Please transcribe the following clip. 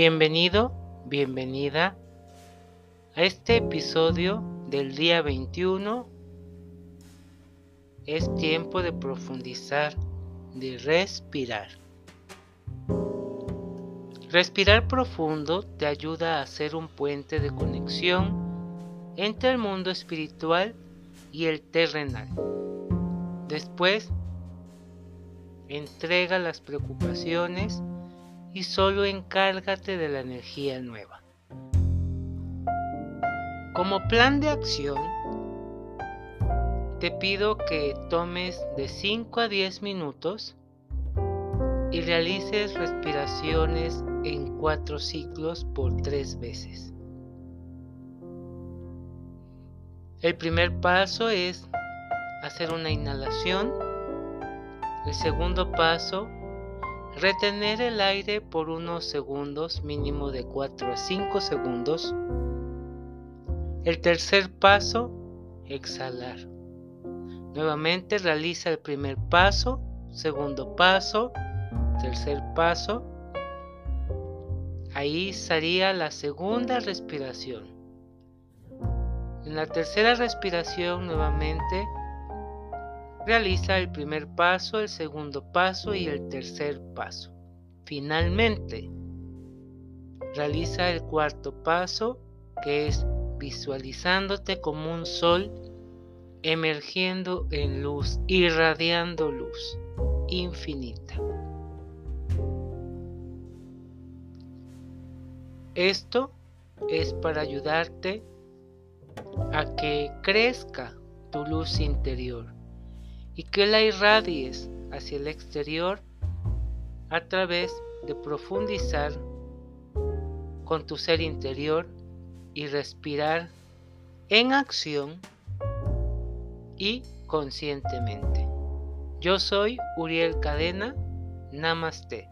Bienvenido, bienvenida a este episodio del día 21. Es tiempo de profundizar, de respirar. Respirar profundo te ayuda a hacer un puente de conexión entre el mundo espiritual y el terrenal. Después, entrega las preocupaciones y solo encárgate de la energía nueva. Como plan de acción, te pido que tomes de 5 a 10 minutos y realices respiraciones en cuatro ciclos por tres veces. El primer paso es hacer una inhalación. El segundo paso, retener el aire por unos segundos, mínimo de 4 a 5 segundos. El tercer paso, exhalar. Nuevamente realiza el primer paso, segundo paso, tercer paso. Ahí sería la segunda respiración. En la tercera respiración nuevamente realiza el primer paso, el segundo paso y el tercer paso. Finalmente, realiza el cuarto paso que es visualizándote como un sol emergiendo en luz, irradiando luz infinita. Esto es para ayudarte a que crezca tu luz interior y que la irradies hacia el exterior a través de profundizar con tu ser interior y respirar en acción y conscientemente. Yo soy Uriel Cadena. Namaste.